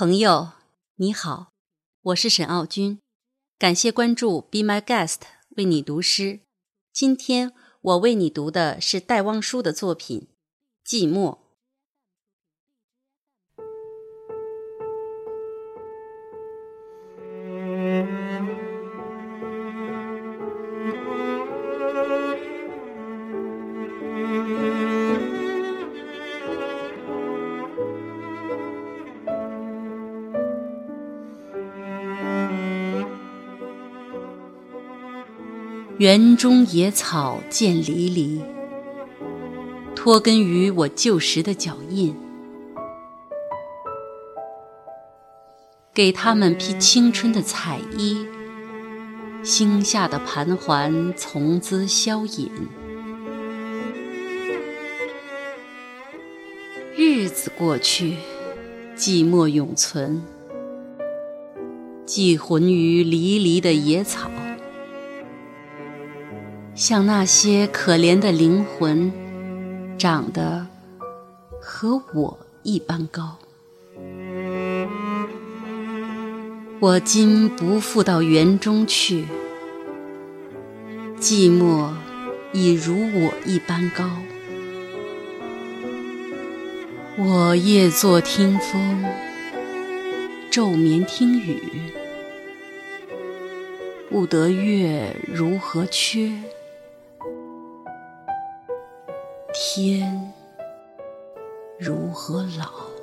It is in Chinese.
朋友，你好，我是沈傲君，感谢关注 Be My Guest，为你读诗。今天我为你读的是戴望舒的作品《寂寞》。园中野草渐离离，脱根于我旧时的脚印，给他们披青春的彩衣，星下的盘桓从兹消隐。日子过去，寂寞永存，寄魂于离离的野草。像那些可怜的灵魂，长得和我一般高。我今不复到园中去，寂寞已如我一般高。我夜坐听风，昼眠听雨，不得月如何缺。天如何老？